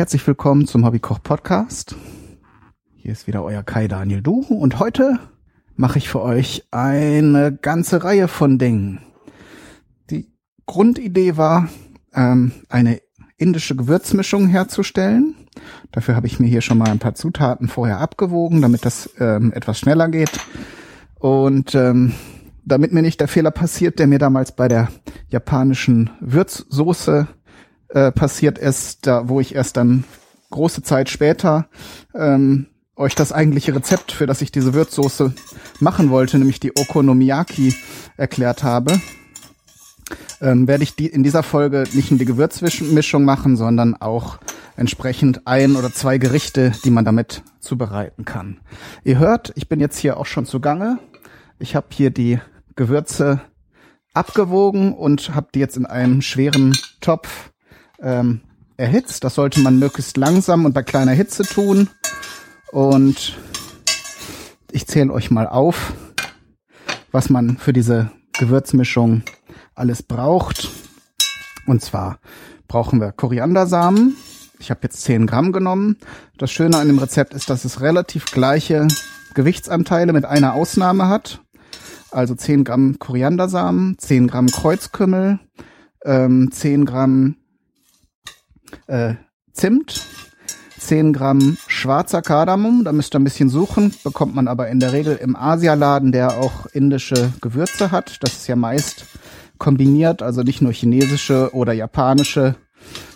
herzlich willkommen zum Hobbykoch Podcast. Hier ist wieder euer Kai Daniel Du und heute mache ich für euch eine ganze Reihe von Dingen. Die Grundidee war, ähm, eine indische Gewürzmischung herzustellen. Dafür habe ich mir hier schon mal ein paar Zutaten vorher abgewogen, damit das ähm, etwas schneller geht. Und ähm, damit mir nicht der Fehler passiert, der mir damals bei der japanischen Würzsoße äh, passiert ist, da wo ich erst dann große Zeit später ähm, euch das eigentliche Rezept, für das ich diese Würzsoße machen wollte, nämlich die Okonomiyaki, erklärt habe, ähm, werde ich die in dieser Folge nicht nur die Gewürzmischung machen, sondern auch entsprechend ein oder zwei Gerichte, die man damit zubereiten kann. Ihr hört, ich bin jetzt hier auch schon zugange. Ich habe hier die Gewürze abgewogen und habe die jetzt in einem schweren Topf ähm, erhitzt. Das sollte man möglichst langsam und bei kleiner Hitze tun. Und ich zähle euch mal auf, was man für diese Gewürzmischung alles braucht. Und zwar brauchen wir Koriandersamen. Ich habe jetzt 10 Gramm genommen. Das Schöne an dem Rezept ist, dass es relativ gleiche Gewichtsanteile mit einer Ausnahme hat. Also 10 Gramm Koriandersamen, 10 Gramm Kreuzkümmel, ähm, 10 Gramm äh, Zimt, 10 Gramm schwarzer Kardamom, da müsst ihr ein bisschen suchen, bekommt man aber in der Regel im Asialaden, der auch indische Gewürze hat. Das ist ja meist kombiniert, also nicht nur chinesische oder japanische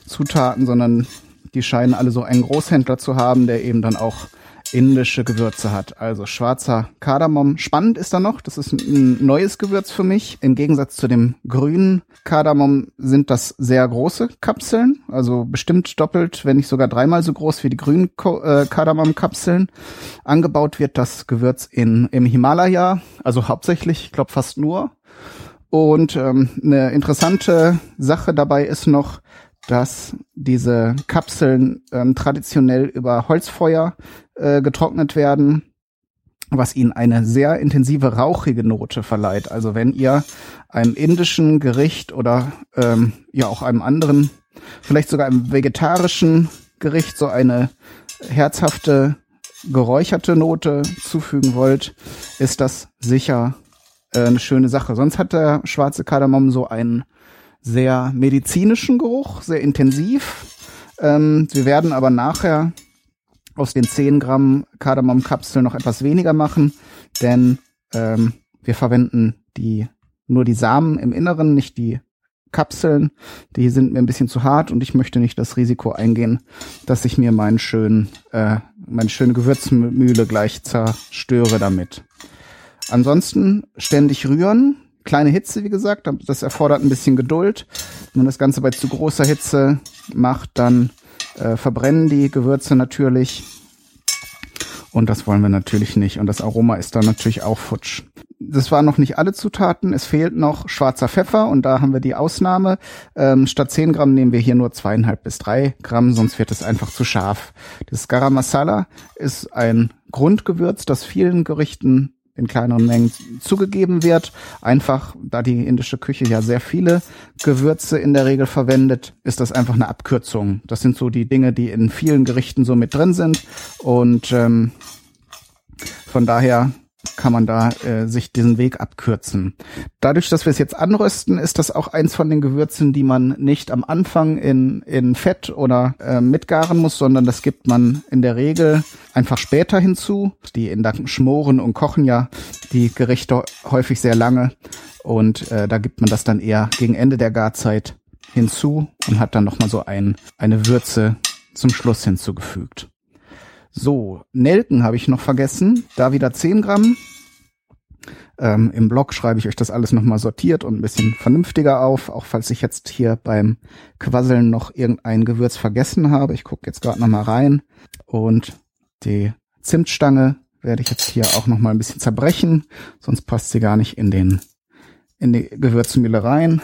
Zutaten, sondern die scheinen alle so einen Großhändler zu haben, der eben dann auch indische Gewürze hat. Also schwarzer Kardamom. Spannend ist da noch, das ist ein neues Gewürz für mich. Im Gegensatz zu dem grünen Kardamom sind das sehr große Kapseln, also bestimmt doppelt, wenn nicht sogar dreimal so groß wie die grünen äh, Kardamom-Kapseln. Angebaut wird das Gewürz in, im Himalaya, also hauptsächlich, ich glaube fast nur. Und ähm, eine interessante Sache dabei ist noch, dass diese Kapseln ähm, traditionell über Holzfeuer äh, getrocknet werden, was ihnen eine sehr intensive rauchige Note verleiht. Also wenn ihr einem indischen Gericht oder ähm, ja auch einem anderen, vielleicht sogar einem vegetarischen Gericht so eine herzhafte geräucherte Note zufügen wollt, ist das sicher äh, eine schöne Sache. Sonst hat der schwarze Kardamom so einen sehr medizinischen Geruch, sehr intensiv. Ähm, wir werden aber nachher aus den 10 Gramm Kardamomkapseln noch etwas weniger machen, denn ähm, wir verwenden die nur die Samen im Inneren, nicht die Kapseln. Die sind mir ein bisschen zu hart und ich möchte nicht das Risiko eingehen, dass ich mir meinen schönen, äh, meine schöne Gewürzmühle gleich zerstöre damit. Ansonsten ständig rühren, kleine Hitze, wie gesagt, das erfordert ein bisschen Geduld. Wenn man das Ganze bei zu großer Hitze macht, dann äh, verbrennen die Gewürze natürlich. Und das wollen wir natürlich nicht. Und das Aroma ist dann natürlich auch futsch. Das waren noch nicht alle Zutaten. Es fehlt noch schwarzer Pfeffer und da haben wir die Ausnahme. Ähm, statt 10 Gramm nehmen wir hier nur zweieinhalb bis drei Gramm, sonst wird es einfach zu scharf. Das Garam Masala ist ein Grundgewürz, das vielen Gerichten in kleineren Mengen zugegeben wird. Einfach, da die indische Küche ja sehr viele Gewürze in der Regel verwendet, ist das einfach eine Abkürzung. Das sind so die Dinge, die in vielen Gerichten so mit drin sind. Und ähm, von daher kann man da äh, sich diesen Weg abkürzen. Dadurch, dass wir es jetzt anrösten, ist das auch eins von den Gewürzen, die man nicht am Anfang in, in Fett oder äh, mitgaren muss, sondern das gibt man in der Regel einfach später hinzu. Die Inder schmoren und kochen ja die Gerichte häufig sehr lange und äh, da gibt man das dann eher gegen Ende der Garzeit hinzu und hat dann nochmal so ein, eine Würze zum Schluss hinzugefügt. So, Nelken habe ich noch vergessen. Da wieder 10 Gramm. Ähm, Im Blog schreibe ich euch das alles nochmal sortiert und ein bisschen vernünftiger auf, auch falls ich jetzt hier beim Quasseln noch irgendein Gewürz vergessen habe. Ich gucke jetzt gerade nochmal rein. Und die Zimtstange werde ich jetzt hier auch nochmal ein bisschen zerbrechen, sonst passt sie gar nicht in den in die Gewürzmühle rein.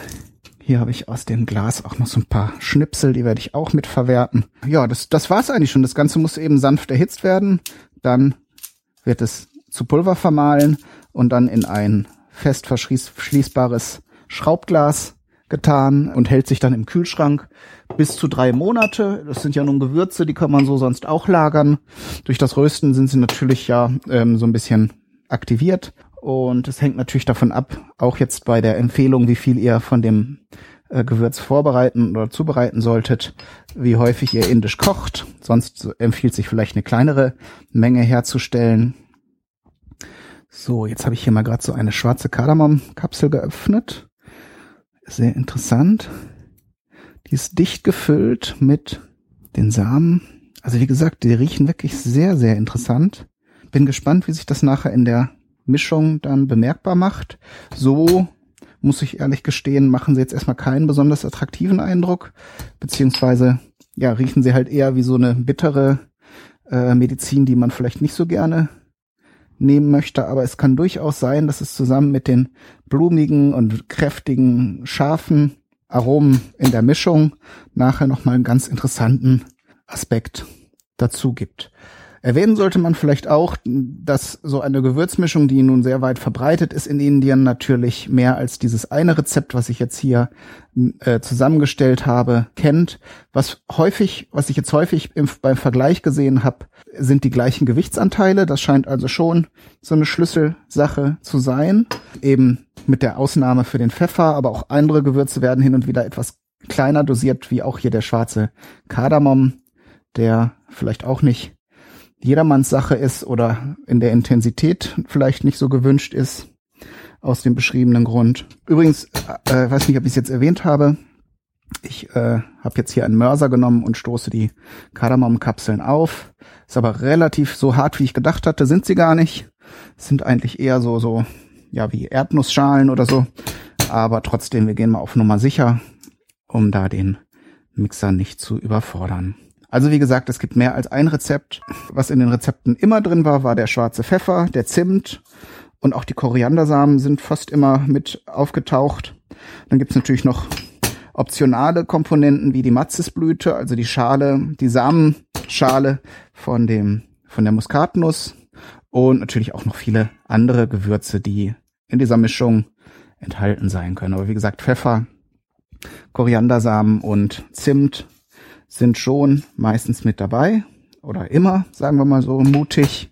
Hier habe ich aus dem Glas auch noch so ein paar Schnipsel, die werde ich auch mit verwerten. Ja, das, das war's eigentlich schon. Das Ganze muss eben sanft erhitzt werden. Dann wird es zu Pulver vermahlen und dann in ein fest verschließbares Schraubglas getan und hält sich dann im Kühlschrank bis zu drei Monate. Das sind ja nun Gewürze, die kann man so sonst auch lagern. Durch das Rösten sind sie natürlich ja ähm, so ein bisschen aktiviert. Und es hängt natürlich davon ab, auch jetzt bei der Empfehlung, wie viel ihr von dem äh, Gewürz vorbereiten oder zubereiten solltet, wie häufig ihr indisch kocht. Sonst empfiehlt sich vielleicht eine kleinere Menge herzustellen. So, jetzt habe ich hier mal gerade so eine schwarze Kardamom-Kapsel geöffnet. Sehr interessant. Die ist dicht gefüllt mit den Samen. Also wie gesagt, die riechen wirklich sehr, sehr interessant. Bin gespannt, wie sich das nachher in der Mischung dann bemerkbar macht. So muss ich ehrlich gestehen, machen sie jetzt erstmal keinen besonders attraktiven Eindruck, beziehungsweise ja, riechen sie halt eher wie so eine bittere äh, Medizin, die man vielleicht nicht so gerne nehmen möchte, aber es kann durchaus sein, dass es zusammen mit den blumigen und kräftigen, scharfen Aromen in der Mischung nachher nochmal einen ganz interessanten Aspekt dazu gibt. Erwähnen sollte man vielleicht auch, dass so eine Gewürzmischung, die nun sehr weit verbreitet ist in Indien, natürlich mehr als dieses eine Rezept, was ich jetzt hier äh, zusammengestellt habe, kennt. Was häufig, was ich jetzt häufig im, beim Vergleich gesehen habe, sind die gleichen Gewichtsanteile. Das scheint also schon so eine Schlüsselsache zu sein. Eben mit der Ausnahme für den Pfeffer, aber auch andere Gewürze werden hin und wieder etwas kleiner dosiert, wie auch hier der schwarze Kardamom, der vielleicht auch nicht jedermanns Sache ist oder in der Intensität vielleicht nicht so gewünscht ist, aus dem beschriebenen Grund. Übrigens, äh, weiß nicht, ob ich es jetzt erwähnt habe, ich äh, habe jetzt hier einen Mörser genommen und stoße die Kardamom-Kapseln auf. Ist aber relativ so hart, wie ich gedacht hatte, sind sie gar nicht. Sind eigentlich eher so, so, ja, wie Erdnussschalen oder so. Aber trotzdem, wir gehen mal auf Nummer sicher, um da den Mixer nicht zu überfordern. Also wie gesagt, es gibt mehr als ein Rezept. Was in den Rezepten immer drin war, war der schwarze Pfeffer, der Zimt und auch die Koriandersamen sind fast immer mit aufgetaucht. Dann gibt's natürlich noch optionale Komponenten wie die Matzesblüte, also die Schale, die Samenschale von dem von der Muskatnuss und natürlich auch noch viele andere Gewürze, die in dieser Mischung enthalten sein können. Aber wie gesagt, Pfeffer, Koriandersamen und Zimt sind schon meistens mit dabei oder immer, sagen wir mal so, mutig.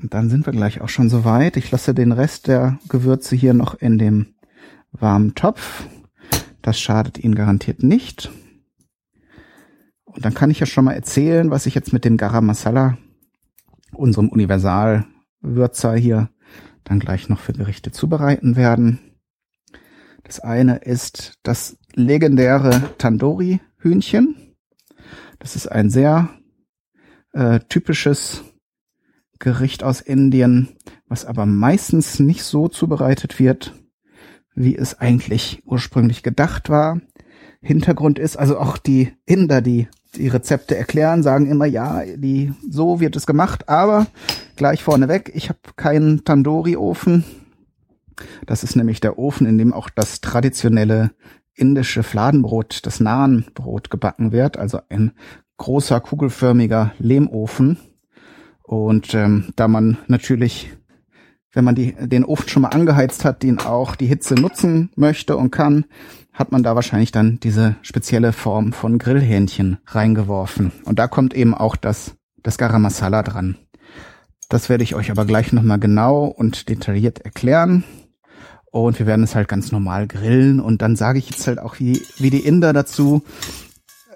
Und dann sind wir gleich auch schon soweit. Ich lasse den Rest der Gewürze hier noch in dem warmen Topf. Das schadet Ihnen garantiert nicht. Und dann kann ich ja schon mal erzählen, was ich jetzt mit dem Garam Masala, unserem Universalwürzer hier, dann gleich noch für Gerichte zubereiten werden. Das eine ist das legendäre Tandoori-Hühnchen. Das ist ein sehr äh, typisches Gericht aus Indien, was aber meistens nicht so zubereitet wird, wie es eigentlich ursprünglich gedacht war. Hintergrund ist also auch die Inder, die die Rezepte erklären, sagen immer, ja, die so wird es gemacht, aber gleich vorneweg, ich habe keinen Tandoori-Ofen. Das ist nämlich der Ofen, in dem auch das traditionelle indische Fladenbrot, das Nahenbrot gebacken wird, also ein großer kugelförmiger Lehmofen. Und ähm, da man natürlich, wenn man die, den Ofen schon mal angeheizt hat, den auch die Hitze nutzen möchte und kann, hat man da wahrscheinlich dann diese spezielle Form von Grillhähnchen reingeworfen. Und da kommt eben auch das, das Garam Masala dran. Das werde ich euch aber gleich nochmal genau und detailliert erklären. Und wir werden es halt ganz normal grillen. Und dann sage ich jetzt halt auch wie, wie die Inder dazu.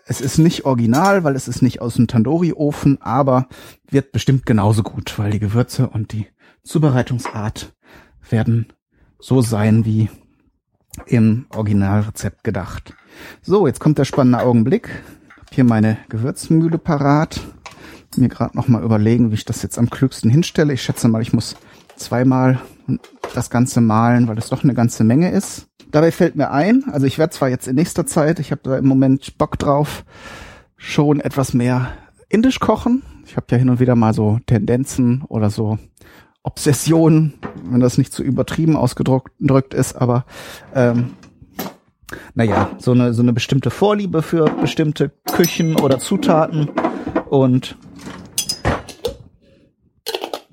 Es ist nicht original, weil es ist nicht aus dem Tandoori-Ofen, aber wird bestimmt genauso gut, weil die Gewürze und die Zubereitungsart werden so sein wie im Originalrezept gedacht. So, jetzt kommt der spannende Augenblick. Hab hier meine Gewürzmühle parat. Mir gerade noch mal überlegen, wie ich das jetzt am klügsten hinstelle. Ich schätze mal, ich muss zweimal das Ganze malen, weil es doch eine ganze Menge ist. Dabei fällt mir ein, also ich werde zwar jetzt in nächster Zeit, ich habe da im Moment Bock drauf, schon etwas mehr indisch kochen. Ich habe ja hin und wieder mal so Tendenzen oder so Obsessionen, wenn das nicht zu übertrieben ausgedrückt ist, aber ähm, naja, so eine, so eine bestimmte Vorliebe für bestimmte Küchen oder Zutaten und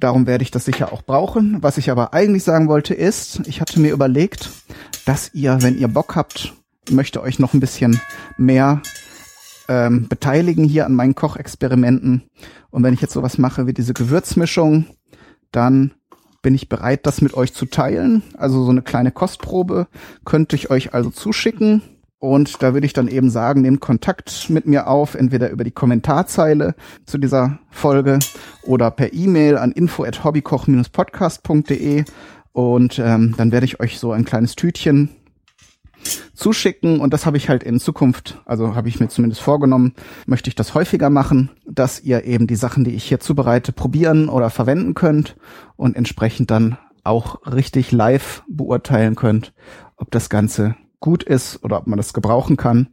Darum werde ich das sicher auch brauchen. Was ich aber eigentlich sagen wollte ist, ich hatte mir überlegt, dass ihr, wenn ihr Bock habt, möchte euch noch ein bisschen mehr ähm, beteiligen hier an meinen Kochexperimenten. Und wenn ich jetzt sowas mache wie diese Gewürzmischung, dann bin ich bereit, das mit euch zu teilen. Also so eine kleine Kostprobe könnte ich euch also zuschicken. Und da würde ich dann eben sagen, nehmt Kontakt mit mir auf, entweder über die Kommentarzeile zu dieser Folge oder per E-Mail an info at hobbykoch-podcast.de und ähm, dann werde ich euch so ein kleines Tütchen zuschicken. Und das habe ich halt in Zukunft, also habe ich mir zumindest vorgenommen, möchte ich das häufiger machen, dass ihr eben die Sachen, die ich hier zubereite, probieren oder verwenden könnt und entsprechend dann auch richtig live beurteilen könnt, ob das Ganze gut ist oder ob man das gebrauchen kann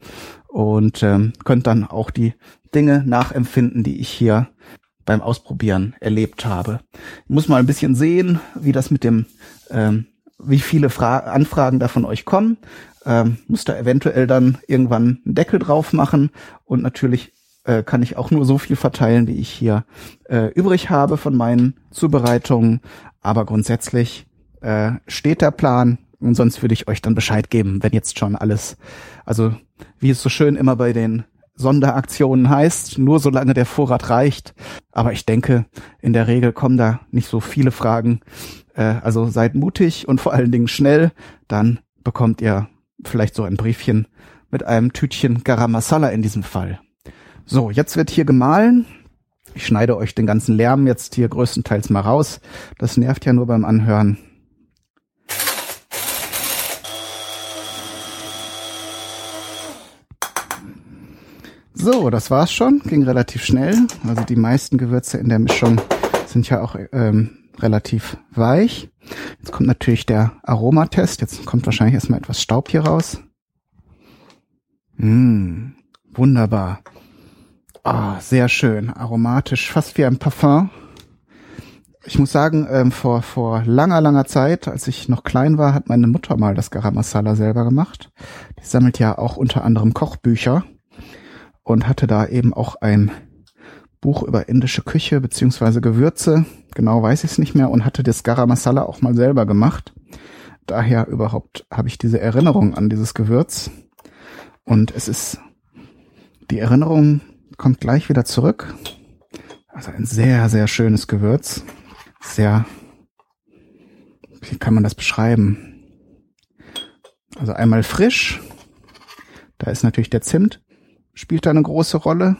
und ähm, könnt dann auch die Dinge nachempfinden, die ich hier beim Ausprobieren erlebt habe. Ich muss mal ein bisschen sehen, wie das mit dem, ähm, wie viele Fra Anfragen da von euch kommen ähm, muss da eventuell dann irgendwann einen Deckel drauf machen und natürlich äh, kann ich auch nur so viel verteilen, wie ich hier äh, übrig habe von meinen Zubereitungen. Aber grundsätzlich äh, steht der Plan und sonst würde ich euch dann Bescheid geben, wenn jetzt schon alles, also wie es so schön immer bei den Sonderaktionen heißt, nur solange der Vorrat reicht. Aber ich denke, in der Regel kommen da nicht so viele Fragen. Äh, also seid mutig und vor allen Dingen schnell, dann bekommt ihr vielleicht so ein Briefchen mit einem Tütchen Garam Masala in diesem Fall. So, jetzt wird hier gemahlen. Ich schneide euch den ganzen Lärm jetzt hier größtenteils mal raus. Das nervt ja nur beim Anhören. So, das war's schon. Ging relativ schnell. Also die meisten Gewürze in der Mischung sind ja auch ähm, relativ weich. Jetzt kommt natürlich der Aromatest. Jetzt kommt wahrscheinlich erstmal etwas Staub hier raus. Mmh, wunderbar. Ah, sehr schön. Aromatisch, fast wie ein Parfum. Ich muss sagen, ähm, vor, vor langer, langer Zeit, als ich noch klein war, hat meine Mutter mal das Garam Masala selber gemacht. Die sammelt ja auch unter anderem Kochbücher und hatte da eben auch ein Buch über indische Küche beziehungsweise Gewürze. Genau weiß ich es nicht mehr und hatte das Garam Masala auch mal selber gemacht. Daher überhaupt habe ich diese Erinnerung an dieses Gewürz. Und es ist, die Erinnerung kommt gleich wieder zurück. Also ein sehr, sehr schönes Gewürz. Sehr, wie kann man das beschreiben? Also einmal frisch. Da ist natürlich der Zimt, spielt da eine große Rolle.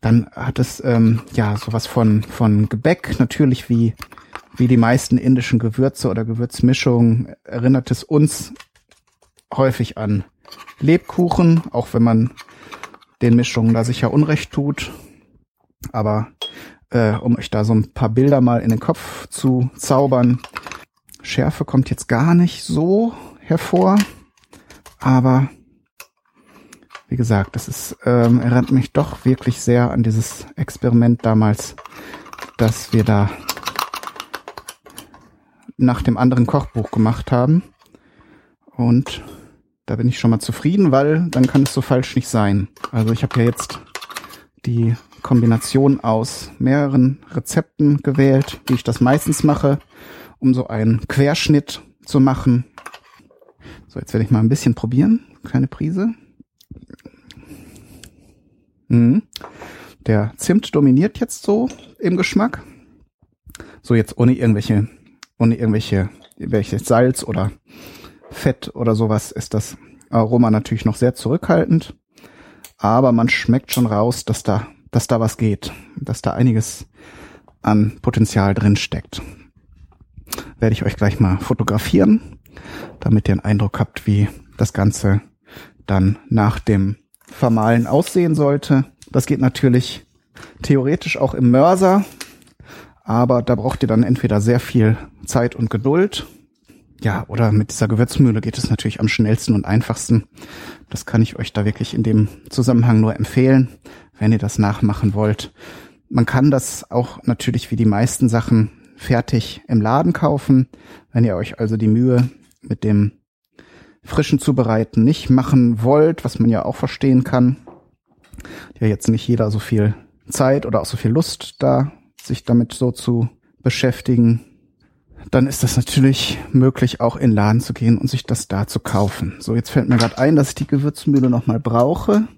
Dann hat es ähm, ja sowas von von Gebäck natürlich wie wie die meisten indischen Gewürze oder Gewürzmischungen erinnert es uns häufig an Lebkuchen, auch wenn man den Mischungen da sicher Unrecht tut. Aber äh, um euch da so ein paar Bilder mal in den Kopf zu zaubern, Schärfe kommt jetzt gar nicht so hervor, aber wie gesagt, das ist, ähm, erinnert mich doch wirklich sehr an dieses Experiment damals, dass wir da nach dem anderen Kochbuch gemacht haben. Und da bin ich schon mal zufrieden, weil dann kann es so falsch nicht sein. Also ich habe ja jetzt die Kombination aus mehreren Rezepten gewählt, wie ich das meistens mache, um so einen Querschnitt zu machen. So, jetzt werde ich mal ein bisschen probieren. Kleine Prise. Mhm. Der Zimt dominiert jetzt so im Geschmack. So jetzt ohne irgendwelche, ohne irgendwelche, welches Salz oder Fett oder sowas ist das Aroma natürlich noch sehr zurückhaltend. Aber man schmeckt schon raus, dass da, dass da was geht, dass da einiges an Potenzial drin steckt. Werde ich euch gleich mal fotografieren, damit ihr einen Eindruck habt, wie das Ganze dann nach dem Vermahlen aussehen sollte. Das geht natürlich theoretisch auch im Mörser, aber da braucht ihr dann entweder sehr viel Zeit und Geduld. Ja, oder mit dieser Gewürzmühle geht es natürlich am schnellsten und einfachsten. Das kann ich euch da wirklich in dem Zusammenhang nur empfehlen, wenn ihr das nachmachen wollt. Man kann das auch natürlich wie die meisten Sachen fertig im Laden kaufen. Wenn ihr euch also die Mühe mit dem frischen Zubereiten nicht machen wollt, was man ja auch verstehen kann. Ja, jetzt nicht jeder so viel Zeit oder auch so viel Lust da, sich damit so zu beschäftigen. dann ist das natürlich möglich, auch in den Laden zu gehen und sich das da zu kaufen. So, jetzt fällt mir gerade ein, dass ich die Gewürzmühle nochmal brauche,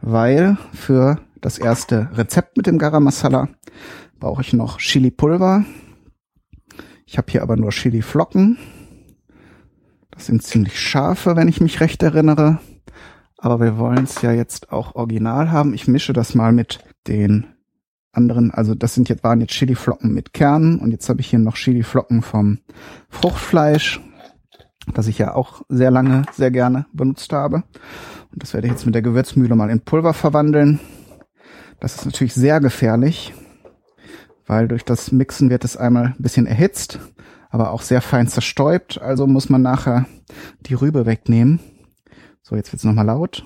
weil für das erste Rezept mit dem Garam Masala brauche ich noch Chili Pulver. Ich habe hier aber nur Chili Flocken. Das sind ziemlich scharfe, wenn ich mich recht erinnere. Aber wir wollen es ja jetzt auch original haben. Ich mische das mal mit den anderen, also das sind jetzt, waren jetzt Chiliflocken mit Kernen und jetzt habe ich hier noch Chiliflocken vom Fruchtfleisch, das ich ja auch sehr lange, sehr gerne benutzt habe. Und das werde ich jetzt mit der Gewürzmühle mal in Pulver verwandeln. Das ist natürlich sehr gefährlich, weil durch das Mixen wird es einmal ein bisschen erhitzt, aber auch sehr fein zerstäubt. Also muss man nachher die Rübe wegnehmen. So, jetzt wird's nochmal laut.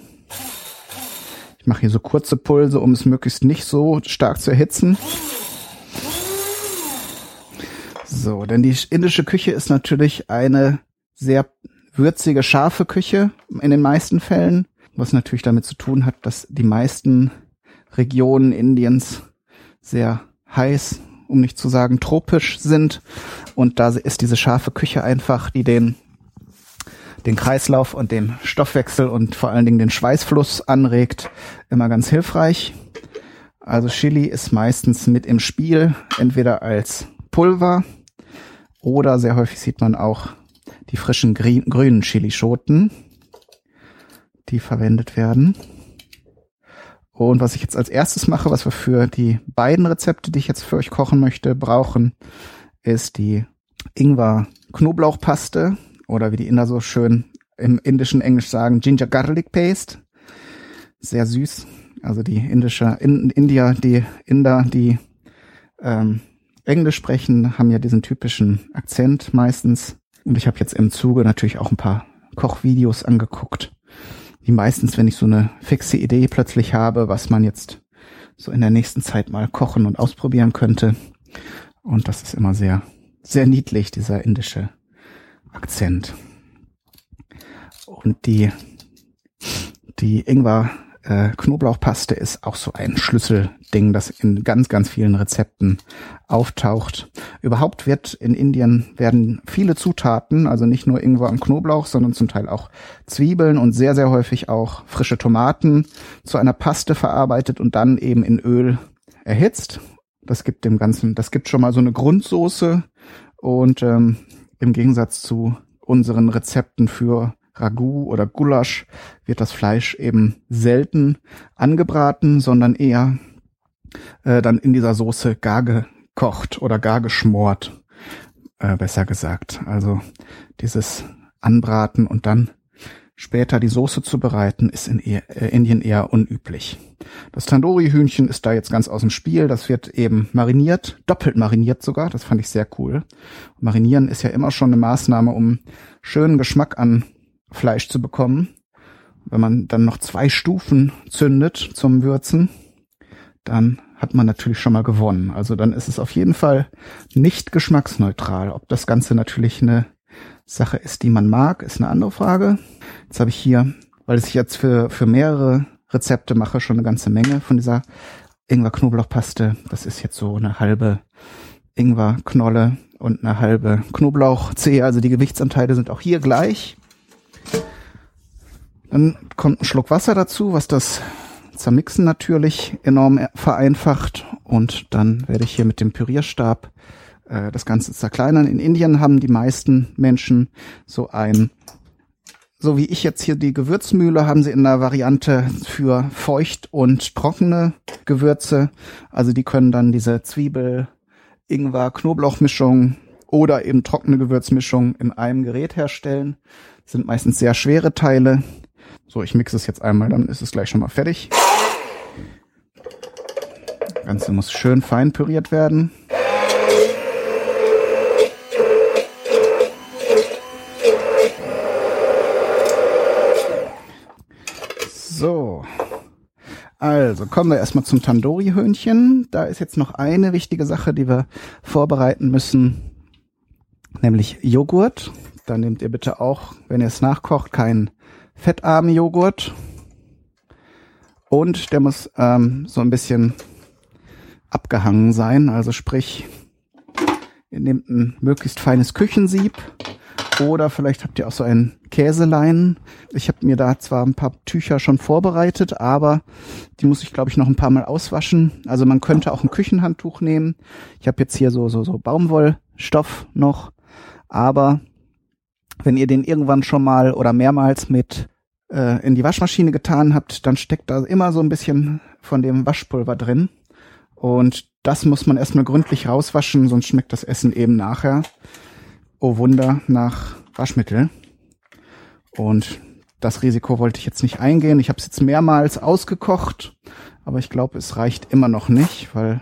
Ich mache hier so kurze Pulse, um es möglichst nicht so stark zu erhitzen. So, denn die indische Küche ist natürlich eine sehr würzige, scharfe Küche in den meisten Fällen, was natürlich damit zu tun hat, dass die meisten Regionen Indiens sehr heiß, um nicht zu sagen tropisch sind. Und da ist diese scharfe Küche einfach, die den den Kreislauf und den Stoffwechsel und vor allen Dingen den Schweißfluss anregt, immer ganz hilfreich. Also Chili ist meistens mit im Spiel, entweder als Pulver oder sehr häufig sieht man auch die frischen grünen Chilischoten, die verwendet werden. Und was ich jetzt als erstes mache, was wir für die beiden Rezepte, die ich jetzt für euch kochen möchte, brauchen, ist die Ingwer-Knoblauchpaste oder wie die Inder so schön im indischen Englisch sagen, Ginger Garlic Paste. Sehr süß. Also die indische in, India, die Inder, die ähm, Englisch sprechen, haben ja diesen typischen Akzent meistens. Und ich habe jetzt im Zuge natürlich auch ein paar Kochvideos angeguckt, die meistens, wenn ich so eine fixe Idee plötzlich habe, was man jetzt so in der nächsten Zeit mal kochen und ausprobieren könnte. Und das ist immer sehr, sehr niedlich, dieser indische Akzent. Und die, die Ingwer äh, Knoblauchpaste ist auch so ein Schlüsselding, das in ganz, ganz vielen Rezepten auftaucht. Überhaupt wird in Indien werden viele Zutaten, also nicht nur Ingwer und Knoblauch, sondern zum Teil auch Zwiebeln und sehr, sehr häufig auch frische Tomaten zu einer Paste verarbeitet und dann eben in Öl erhitzt. Das gibt dem Ganzen, das gibt schon mal so eine Grundsoße und ähm, im Gegensatz zu unseren Rezepten für Ragout oder Gulasch wird das Fleisch eben selten angebraten, sondern eher äh, dann in dieser Soße gar gekocht oder gar geschmort, äh, besser gesagt. Also dieses Anbraten und dann später die Soße zu bereiten, ist in äh, Indien eher unüblich. Das Tandoori-Hühnchen ist da jetzt ganz aus dem Spiel. Das wird eben mariniert, doppelt mariniert sogar. Das fand ich sehr cool. Marinieren ist ja immer schon eine Maßnahme, um schönen Geschmack an Fleisch zu bekommen. Wenn man dann noch zwei Stufen zündet zum Würzen, dann hat man natürlich schon mal gewonnen. Also dann ist es auf jeden Fall nicht geschmacksneutral. Ob das Ganze natürlich eine Sache ist, die man mag, ist eine andere Frage. Jetzt habe ich hier, weil ich jetzt für, für mehrere Rezepte mache, schon eine ganze Menge von dieser Ingwer-Knoblauchpaste. Das ist jetzt so eine halbe Ingwer-Knolle und eine halbe Knoblauchzehe. Also die Gewichtsanteile sind auch hier gleich. Dann kommt ein Schluck Wasser dazu, was das Zermixen natürlich enorm vereinfacht. Und dann werde ich hier mit dem Pürierstab äh, das Ganze zerkleinern. In Indien haben die meisten Menschen so ein, so wie ich jetzt hier die Gewürzmühle, haben sie in der Variante für feucht und trockene Gewürze. Also die können dann diese Zwiebel, Ingwer, Knoblauchmischung oder eben trockene Gewürzmischung in einem Gerät herstellen. Das sind meistens sehr schwere Teile. So, ich mixe es jetzt einmal, dann ist es gleich schon mal fertig. Das Ganze muss schön fein püriert werden. So. Also kommen wir erstmal zum Tandoori-Hühnchen. Da ist jetzt noch eine wichtige Sache, die wir vorbereiten müssen, nämlich Joghurt. Da nehmt ihr bitte auch, wenn ihr es nachkocht, keinen fettarmen Joghurt. Und der muss ähm, so ein bisschen abgehangen sein, also sprich Ihr nehmt ein möglichst feines Küchensieb oder vielleicht habt ihr auch so ein Käselein. Ich habe mir da zwar ein paar Tücher schon vorbereitet, aber die muss ich, glaube ich, noch ein paar Mal auswaschen. Also man könnte auch ein Küchenhandtuch nehmen. Ich habe jetzt hier so, so, so Baumwollstoff noch. Aber wenn ihr den irgendwann schon mal oder mehrmals mit äh, in die Waschmaschine getan habt, dann steckt da immer so ein bisschen von dem Waschpulver drin. Und das muss man erstmal gründlich rauswaschen, sonst schmeckt das Essen eben nachher, oh Wunder, nach Waschmittel. Und das Risiko wollte ich jetzt nicht eingehen. Ich habe es jetzt mehrmals ausgekocht, aber ich glaube, es reicht immer noch nicht, weil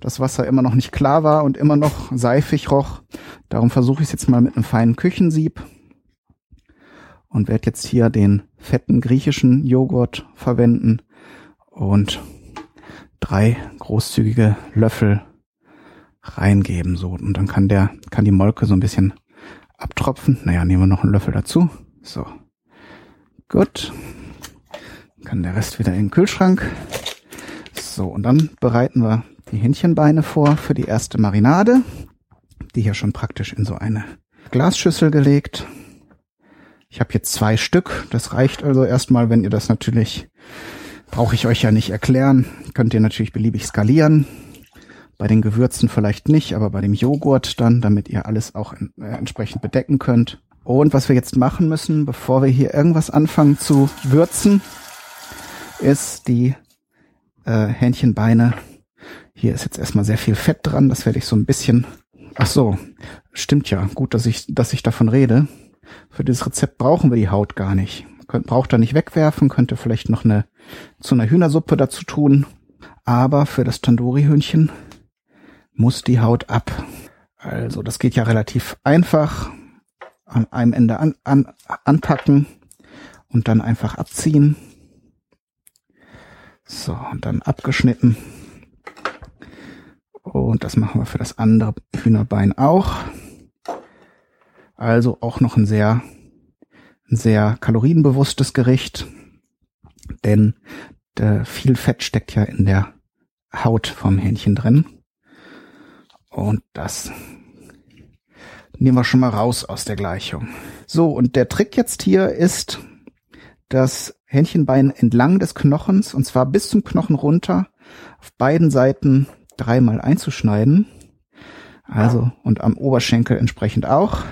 das Wasser immer noch nicht klar war und immer noch seifig roch. Darum versuche ich es jetzt mal mit einem feinen Küchensieb und werde jetzt hier den fetten griechischen Joghurt verwenden und drei großzügige Löffel reingeben so und dann kann der kann die Molke so ein bisschen abtropfen. Naja, nehmen wir noch einen Löffel dazu. So. Gut. Kann der Rest wieder in den Kühlschrank. So, und dann bereiten wir die Hähnchenbeine vor für die erste Marinade. Die hier schon praktisch in so eine Glasschüssel gelegt. Ich habe jetzt zwei Stück. Das reicht also erstmal, wenn ihr das natürlich, brauche ich euch ja nicht erklären, könnt ihr natürlich beliebig skalieren. Bei den Gewürzen vielleicht nicht, aber bei dem Joghurt dann, damit ihr alles auch in, äh, entsprechend bedecken könnt. Und was wir jetzt machen müssen, bevor wir hier irgendwas anfangen zu würzen, ist die äh, Hähnchenbeine. Hier ist jetzt erstmal sehr viel Fett dran. Das werde ich so ein bisschen. Ach so, stimmt ja. Gut, dass ich, dass ich davon rede. Für dieses Rezept brauchen wir die Haut gar nicht. Könnt, braucht da nicht wegwerfen, könnte vielleicht noch eine zu einer Hühnersuppe dazu tun. Aber für das Tandoori-Hühnchen muss die Haut ab. Also das geht ja relativ einfach. An einem Ende an, an, anpacken und dann einfach abziehen. So, und dann abgeschnitten. Und das machen wir für das andere Hühnerbein auch. Also auch noch ein sehr, ein sehr kalorienbewusstes Gericht, denn der viel Fett steckt ja in der Haut vom Hähnchen drin. Und das nehmen wir schon mal raus aus der Gleichung. So, und der Trick jetzt hier ist, das Hähnchenbein entlang des Knochens, und zwar bis zum Knochen runter, auf beiden Seiten dreimal einzuschneiden. Also, und am Oberschenkel entsprechend auch.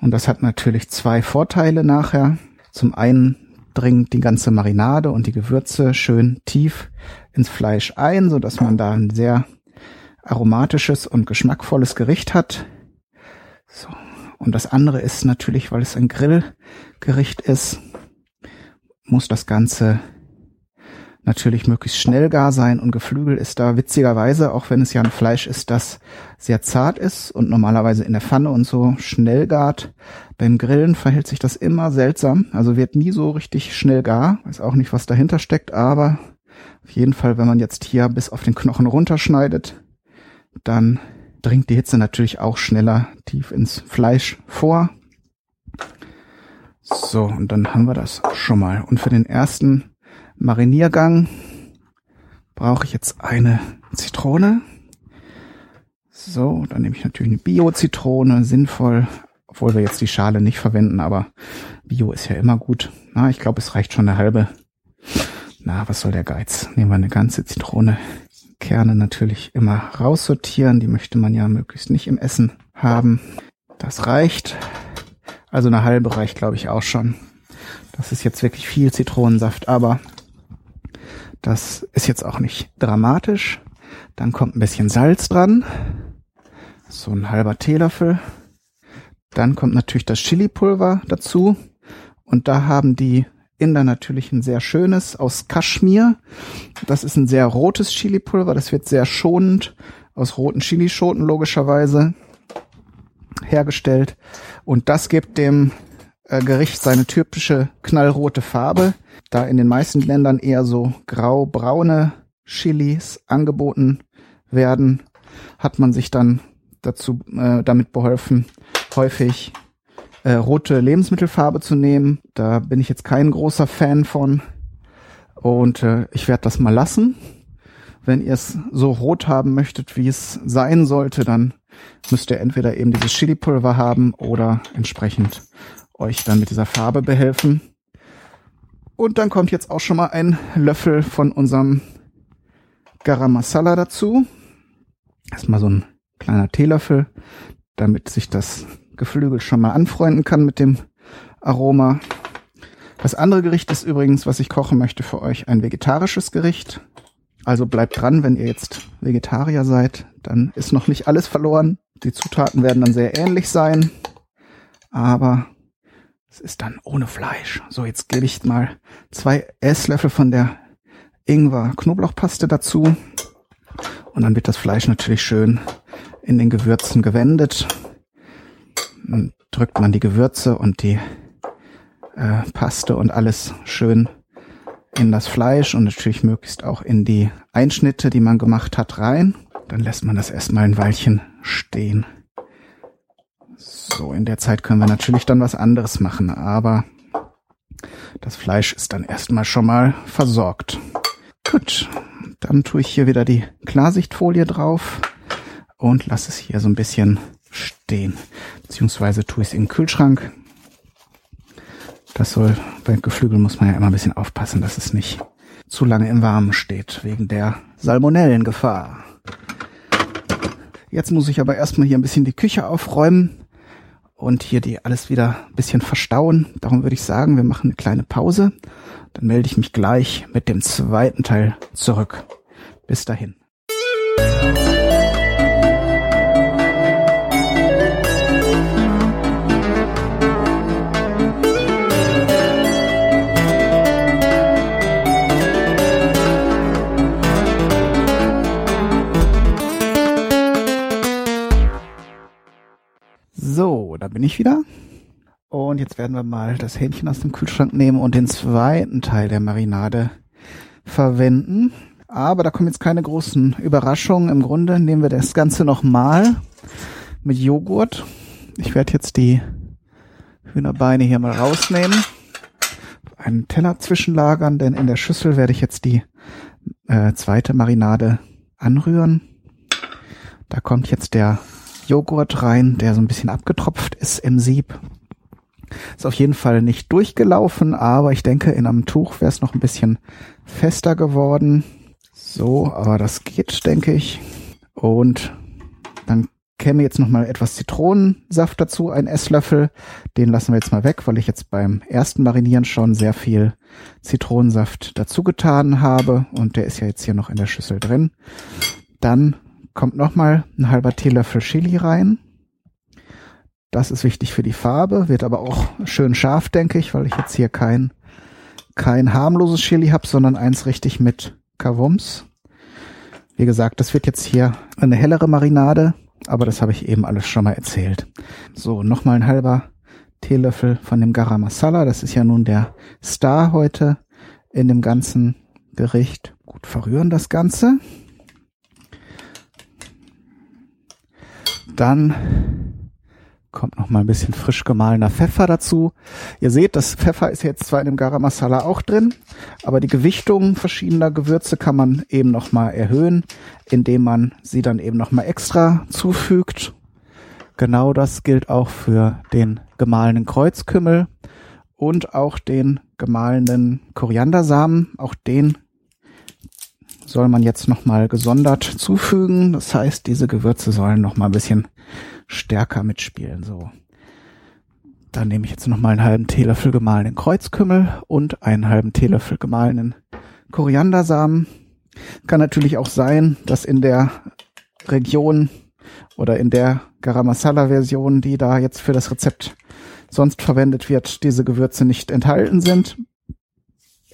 Und das hat natürlich zwei Vorteile nachher. Zum einen dringt die ganze Marinade und die Gewürze schön tief ins Fleisch ein, so dass man da ein sehr aromatisches und geschmackvolles Gericht hat. So. Und das andere ist natürlich, weil es ein Grillgericht ist, muss das Ganze natürlich möglichst schnell gar sein und Geflügel ist da witzigerweise, auch wenn es ja ein Fleisch ist, das sehr zart ist und normalerweise in der Pfanne und so schnell gart. Beim Grillen verhält sich das immer seltsam, also wird nie so richtig schnell gar. Weiß auch nicht, was dahinter steckt, aber auf jeden Fall, wenn man jetzt hier bis auf den Knochen runterschneidet, dann dringt die Hitze natürlich auch schneller tief ins Fleisch vor. So, und dann haben wir das schon mal. Und für den ersten Mariniergang brauche ich jetzt eine Zitrone. So, dann nehme ich natürlich eine Bio-Zitrone, sinnvoll, obwohl wir jetzt die Schale nicht verwenden, aber Bio ist ja immer gut. Na, ich glaube, es reicht schon eine halbe. Na, was soll der Geiz? Nehmen wir eine ganze Zitrone. Kerne natürlich immer raussortieren, die möchte man ja möglichst nicht im Essen haben. Das reicht. Also eine halbe reicht, glaube ich, auch schon. Das ist jetzt wirklich viel Zitronensaft, aber das ist jetzt auch nicht dramatisch. Dann kommt ein bisschen Salz dran. So ein halber Teelöffel. Dann kommt natürlich das Chili-Pulver dazu. Und da haben die Inder natürlich ein sehr schönes aus Kaschmir. Das ist ein sehr rotes Chili-Pulver. Das wird sehr schonend aus roten Chilischoten logischerweise hergestellt. Und das gibt dem Gericht seine typische knallrote Farbe da in den meisten Ländern eher so grau-braune Chilis angeboten werden, hat man sich dann dazu äh, damit beholfen, häufig äh, rote Lebensmittelfarbe zu nehmen. Da bin ich jetzt kein großer Fan von und äh, ich werde das mal lassen. Wenn ihr es so rot haben möchtet, wie es sein sollte, dann müsst ihr entweder eben dieses Chili-Pulver haben oder entsprechend euch dann mit dieser Farbe behelfen. Und dann kommt jetzt auch schon mal ein Löffel von unserem Garam Masala dazu. Erstmal so ein kleiner Teelöffel, damit sich das Geflügel schon mal anfreunden kann mit dem Aroma. Das andere Gericht ist übrigens, was ich kochen möchte für euch, ein vegetarisches Gericht. Also bleibt dran, wenn ihr jetzt Vegetarier seid, dann ist noch nicht alles verloren. Die Zutaten werden dann sehr ähnlich sein, aber es ist dann ohne Fleisch. So, jetzt gebe ich mal zwei Esslöffel von der Ingwer-Knoblauchpaste dazu. Und dann wird das Fleisch natürlich schön in den Gewürzen gewendet. Dann drückt man die Gewürze und die äh, Paste und alles schön in das Fleisch und natürlich möglichst auch in die Einschnitte, die man gemacht hat, rein. Dann lässt man das erstmal ein Weilchen stehen. So, in der Zeit können wir natürlich dann was anderes machen, aber das Fleisch ist dann erstmal schon mal versorgt. Gut, dann tue ich hier wieder die Klarsichtfolie drauf und lasse es hier so ein bisschen stehen. Beziehungsweise tue ich es in den Kühlschrank. Das soll, bei Geflügel muss man ja immer ein bisschen aufpassen, dass es nicht zu lange im Warmen steht, wegen der Salmonellengefahr. Jetzt muss ich aber erstmal hier ein bisschen die Küche aufräumen und hier die alles wieder ein bisschen verstauen. Darum würde ich sagen, wir machen eine kleine Pause. Dann melde ich mich gleich mit dem zweiten Teil zurück. Bis dahin. So, da bin ich wieder. Und jetzt werden wir mal das Hähnchen aus dem Kühlschrank nehmen und den zweiten Teil der Marinade verwenden. Aber da kommen jetzt keine großen Überraschungen. Im Grunde nehmen wir das Ganze nochmal mit Joghurt. Ich werde jetzt die Hühnerbeine hier mal rausnehmen. Einen Teller zwischenlagern, denn in der Schüssel werde ich jetzt die äh, zweite Marinade anrühren. Da kommt jetzt der Joghurt rein, der so ein bisschen abgetropft ist im Sieb. Ist auf jeden Fall nicht durchgelaufen, aber ich denke, in einem Tuch wäre es noch ein bisschen fester geworden. So, aber das geht, denke ich. Und dann käme jetzt noch mal etwas Zitronensaft dazu, ein Esslöffel. Den lassen wir jetzt mal weg, weil ich jetzt beim ersten Marinieren schon sehr viel Zitronensaft dazu getan habe und der ist ja jetzt hier noch in der Schüssel drin. Dann kommt nochmal ein halber Teelöffel Chili rein. Das ist wichtig für die Farbe, wird aber auch schön scharf, denke ich, weil ich jetzt hier kein, kein harmloses Chili habe, sondern eins richtig mit Kavums. Wie gesagt, das wird jetzt hier eine hellere Marinade, aber das habe ich eben alles schon mal erzählt. So, nochmal ein halber Teelöffel von dem Garam Masala. Das ist ja nun der Star heute in dem ganzen Gericht. Gut verrühren das Ganze. Dann kommt noch mal ein bisschen frisch gemahlener Pfeffer dazu. Ihr seht, das Pfeffer ist jetzt zwar in dem Garam Masala auch drin, aber die Gewichtung verschiedener Gewürze kann man eben noch mal erhöhen, indem man sie dann eben noch mal extra zufügt. Genau das gilt auch für den gemahlenen Kreuzkümmel und auch den gemahlenen Koriandersamen. Auch den soll man jetzt nochmal gesondert zufügen. Das heißt, diese Gewürze sollen nochmal ein bisschen stärker mitspielen. So. Dann nehme ich jetzt nochmal einen halben Teelöffel gemahlenen Kreuzkümmel und einen halben Teelöffel gemahlenen Koriandersamen. Kann natürlich auch sein, dass in der Region oder in der Garam Masala Version, die da jetzt für das Rezept sonst verwendet wird, diese Gewürze nicht enthalten sind.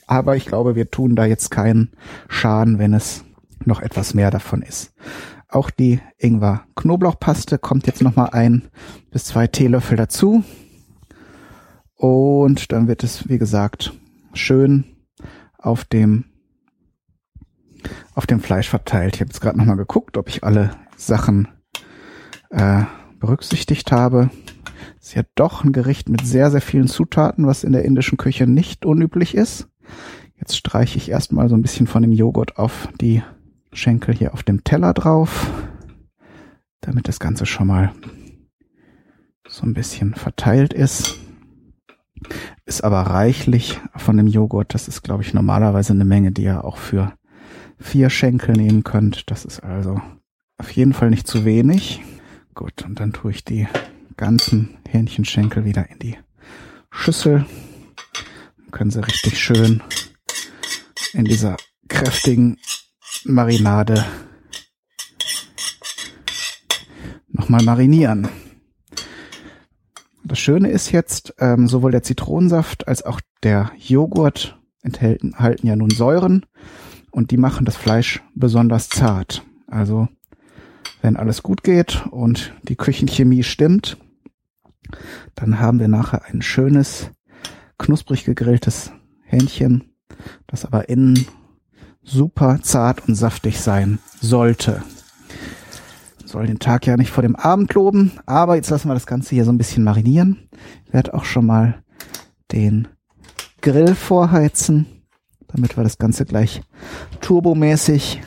Aber ich glaube, wir tun da jetzt keinen Schaden, wenn es noch etwas mehr davon ist. Auch die Ingwer-Knoblauchpaste kommt jetzt nochmal ein bis zwei Teelöffel dazu. Und dann wird es, wie gesagt, schön auf dem auf dem Fleisch verteilt. Ich habe jetzt gerade nochmal geguckt, ob ich alle Sachen äh, berücksichtigt habe. Ist ja doch ein Gericht mit sehr, sehr vielen Zutaten, was in der indischen Küche nicht unüblich ist. Jetzt streiche ich erstmal so ein bisschen von dem Joghurt auf die Schenkel hier auf dem Teller drauf. damit das Ganze schon mal so ein bisschen verteilt ist. Ist aber reichlich von dem Joghurt. Das ist, glaube ich, normalerweise eine Menge, die ihr auch für vier Schenkel nehmen könnt. Das ist also auf jeden Fall nicht zu wenig. Gut, und dann tue ich die ganzen Hähnchenschenkel wieder in die Schüssel. Können sie richtig schön in dieser kräftigen Marinade nochmal marinieren. Das Schöne ist jetzt, ähm, sowohl der Zitronensaft als auch der Joghurt enthalten, enthalten ja nun Säuren und die machen das Fleisch besonders zart. Also wenn alles gut geht und die Küchenchemie stimmt, dann haben wir nachher ein schönes, knusprig gegrilltes Hähnchen, das aber innen super zart und saftig sein sollte. Soll den Tag ja nicht vor dem Abend loben, aber jetzt lassen wir das Ganze hier so ein bisschen marinieren. Ich werde auch schon mal den Grill vorheizen, damit wir das Ganze gleich turbomäßig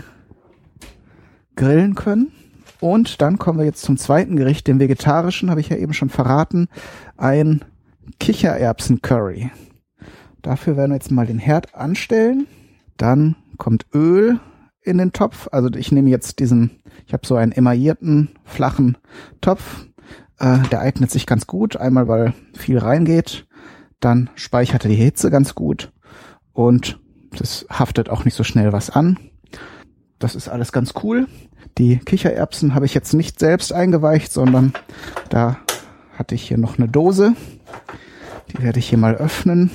grillen können. Und dann kommen wir jetzt zum zweiten Gericht, dem vegetarischen, habe ich ja eben schon verraten, ein Kichererbsen-Curry. Dafür werden wir jetzt mal den Herd anstellen. Dann kommt Öl in den Topf. Also ich nehme jetzt diesen, ich habe so einen emaillierten, flachen Topf. Äh, der eignet sich ganz gut. Einmal, weil viel reingeht. Dann speichert er die Hitze ganz gut. Und das haftet auch nicht so schnell was an. Das ist alles ganz cool. Die Kichererbsen habe ich jetzt nicht selbst eingeweicht, sondern da hatte ich hier noch eine Dose. Die werde ich hier mal öffnen.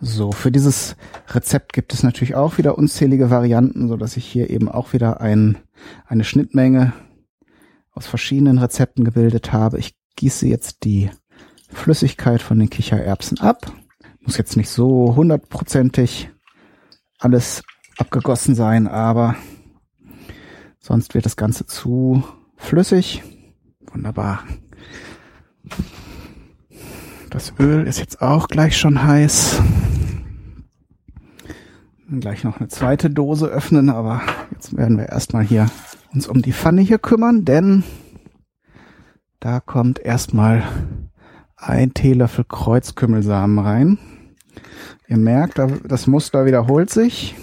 So, für dieses Rezept gibt es natürlich auch wieder unzählige Varianten, so dass ich hier eben auch wieder ein, eine Schnittmenge aus verschiedenen Rezepten gebildet habe. Ich gieße jetzt die Flüssigkeit von den Kichererbsen ab. Muss jetzt nicht so hundertprozentig alles abgegossen sein, aber sonst wird das Ganze zu flüssig. Wunderbar. Das Öl ist jetzt auch gleich schon heiß. Gleich noch eine zweite Dose öffnen, aber jetzt werden wir erstmal hier uns um die Pfanne hier kümmern, denn da kommt erstmal ein Teelöffel Kreuzkümmelsamen rein. Ihr merkt, das Muster wiederholt sich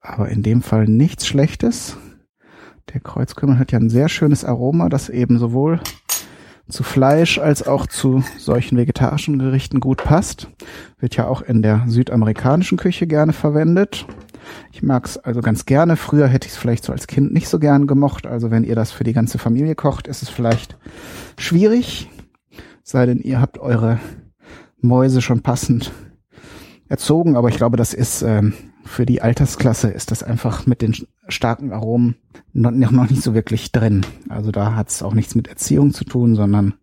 aber in dem Fall nichts Schlechtes. Der Kreuzkümmel hat ja ein sehr schönes Aroma, das eben sowohl zu Fleisch als auch zu solchen vegetarischen Gerichten gut passt. Wird ja auch in der südamerikanischen Küche gerne verwendet. Ich mag es also ganz gerne. Früher hätte ich es vielleicht so als Kind nicht so gern gemocht. Also wenn ihr das für die ganze Familie kocht, ist es vielleicht schwierig. Sei denn, ihr habt eure Mäuse schon passend erzogen. Aber ich glaube, das ist ähm, für die Altersklasse ist das einfach mit den starken Aromen noch, noch nicht so wirklich drin. Also da hat es auch nichts mit Erziehung zu tun, sondern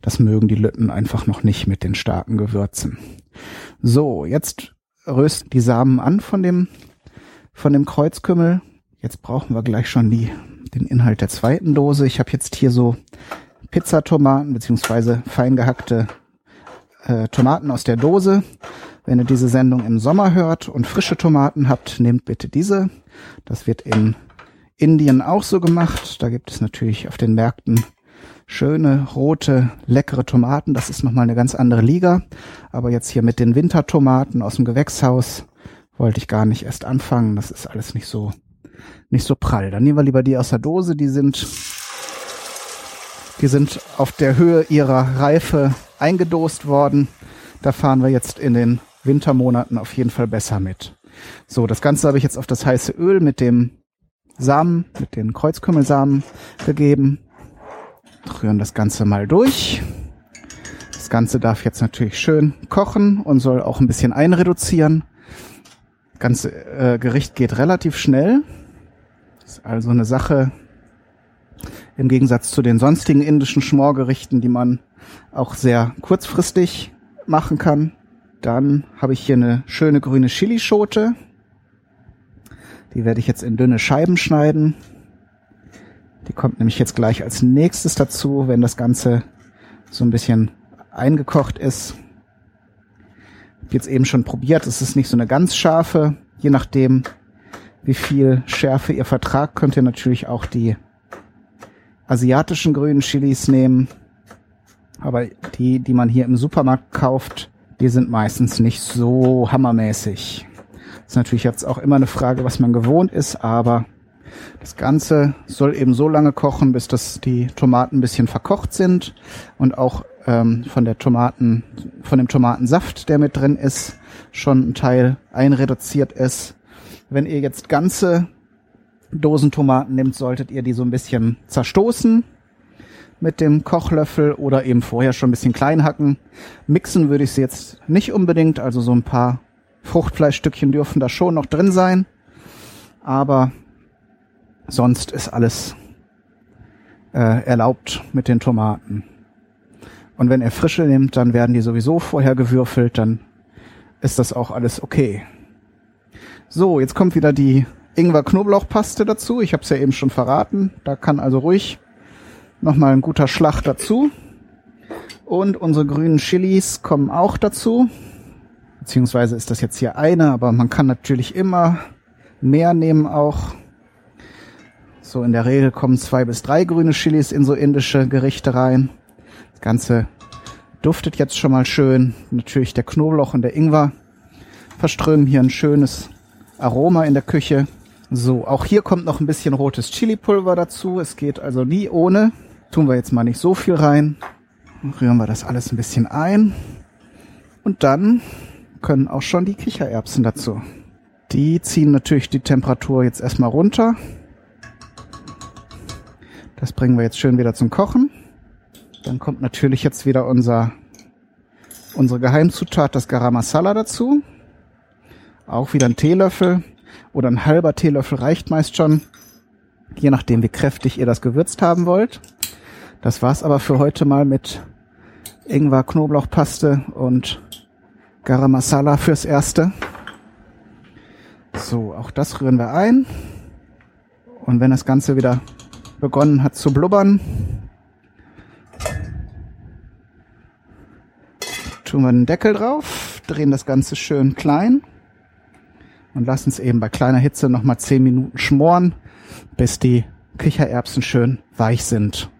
das mögen die Lütten einfach noch nicht mit den starken Gewürzen. So, jetzt röst die Samen an von dem, von dem Kreuzkümmel. Jetzt brauchen wir gleich schon die, den Inhalt der zweiten Dose. Ich habe jetzt hier so Pizzatomaten beziehungsweise fein gehackte äh, Tomaten aus der Dose. Wenn ihr diese Sendung im Sommer hört und frische Tomaten habt, nehmt bitte diese. Das wird in Indien auch so gemacht. Da gibt es natürlich auf den Märkten schöne, rote, leckere Tomaten. Das ist nochmal eine ganz andere Liga. Aber jetzt hier mit den Wintertomaten aus dem Gewächshaus wollte ich gar nicht erst anfangen. Das ist alles nicht so, nicht so prall. Dann nehmen wir lieber die aus der Dose. Die sind, die sind auf der Höhe ihrer Reife eingedost worden. Da fahren wir jetzt in den Wintermonaten auf jeden Fall besser mit. So, das Ganze habe ich jetzt auf das heiße Öl mit dem Samen, mit den Kreuzkümmelsamen gegeben. Rühren das Ganze mal durch. Das Ganze darf jetzt natürlich schön kochen und soll auch ein bisschen einreduzieren. Das ganze äh, Gericht geht relativ schnell. Ist also eine Sache im Gegensatz zu den sonstigen indischen Schmorgerichten, die man auch sehr kurzfristig machen kann. Dann habe ich hier eine schöne grüne Chilischote. Die werde ich jetzt in dünne Scheiben schneiden. Die kommt nämlich jetzt gleich als nächstes dazu, wenn das Ganze so ein bisschen eingekocht ist. Hab jetzt eben schon probiert. Es ist nicht so eine ganz scharfe, je nachdem, wie viel Schärfe ihr vertragt, könnt ihr natürlich auch die asiatischen grünen Chilis nehmen. Aber die, die man hier im Supermarkt kauft, die sind meistens nicht so hammermäßig. ist natürlich jetzt auch immer eine Frage, was man gewohnt ist, aber das Ganze soll eben so lange kochen, bis das die Tomaten ein bisschen verkocht sind und auch ähm, von der Tomaten, von dem Tomatensaft, der mit drin ist, schon ein Teil einreduziert ist. Wenn ihr jetzt ganze Dosentomaten nehmt, solltet ihr die so ein bisschen zerstoßen mit dem Kochlöffel oder eben vorher schon ein bisschen klein hacken. Mixen würde ich sie jetzt nicht unbedingt, also so ein paar Fruchtfleischstückchen dürfen da schon noch drin sein. Aber sonst ist alles äh, erlaubt mit den Tomaten. Und wenn ihr frische nehmt, dann werden die sowieso vorher gewürfelt, dann ist das auch alles okay. So, jetzt kommt wieder die Ingwer-Knoblauchpaste dazu. Ich habe es ja eben schon verraten. Da kann also ruhig nochmal ein guter Schlag dazu. Und unsere grünen Chilis kommen auch dazu. Beziehungsweise ist das jetzt hier eine, aber man kann natürlich immer mehr nehmen auch. So in der Regel kommen zwei bis drei grüne Chilis in so indische Gerichte rein. Das Ganze duftet jetzt schon mal schön. Natürlich der Knoblauch und der Ingwer verströmen hier ein schönes Aroma in der Küche. So, auch hier kommt noch ein bisschen rotes Chili-Pulver dazu. Es geht also nie ohne. Tun wir jetzt mal nicht so viel rein. Rühren wir das alles ein bisschen ein. Und dann können auch schon die Kichererbsen dazu. Die ziehen natürlich die Temperatur jetzt erstmal runter. Das bringen wir jetzt schön wieder zum Kochen. Dann kommt natürlich jetzt wieder unser, unsere Geheimzutat, das Garam Masala dazu. Auch wieder ein Teelöffel oder ein halber Teelöffel reicht meist schon. Je nachdem, wie kräftig ihr das gewürzt haben wollt. Das war's aber für heute mal mit Ingwer, Knoblauchpaste und Garam Masala fürs Erste. So, auch das rühren wir ein. Und wenn das Ganze wieder begonnen hat zu blubbern, tun wir den Deckel drauf, drehen das Ganze schön klein und lassen es eben bei kleiner Hitze nochmal 10 Minuten schmoren, bis die Kichererbsen schön weich sind.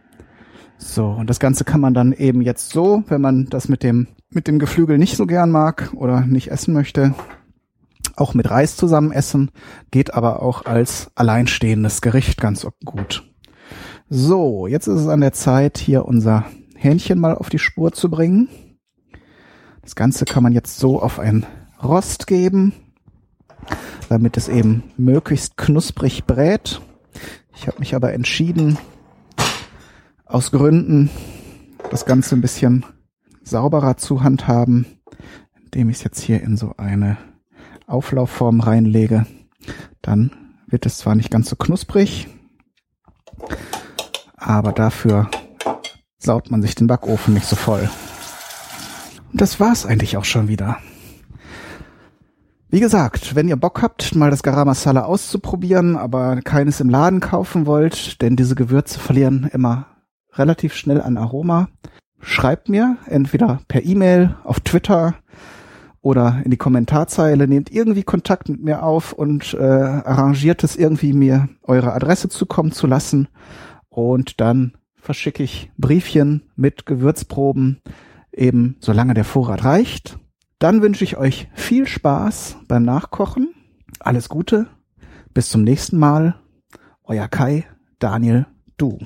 So, und das Ganze kann man dann eben jetzt so, wenn man das mit dem, mit dem Geflügel nicht so gern mag oder nicht essen möchte, auch mit Reis zusammen essen, geht aber auch als alleinstehendes Gericht ganz gut. So, jetzt ist es an der Zeit, hier unser Hähnchen mal auf die Spur zu bringen. Das Ganze kann man jetzt so auf ein Rost geben, damit es eben möglichst knusprig brät. Ich habe mich aber entschieden, aus Gründen das Ganze ein bisschen sauberer zu handhaben, indem ich es jetzt hier in so eine Auflaufform reinlege. Dann wird es zwar nicht ganz so knusprig, aber dafür saut man sich den Backofen nicht so voll. Und das war's eigentlich auch schon wieder. Wie gesagt, wenn ihr Bock habt, mal das Garam Masala auszuprobieren, aber keines im Laden kaufen wollt, denn diese Gewürze verlieren immer relativ schnell an Aroma, schreibt mir entweder per E-Mail, auf Twitter oder in die Kommentarzeile, nehmt irgendwie Kontakt mit mir auf und äh, arrangiert es irgendwie mir eure Adresse zukommen zu lassen und dann verschicke ich Briefchen mit Gewürzproben eben solange der Vorrat reicht. Dann wünsche ich euch viel Spaß beim Nachkochen. Alles Gute. Bis zum nächsten Mal. Euer Kai, Daniel, du.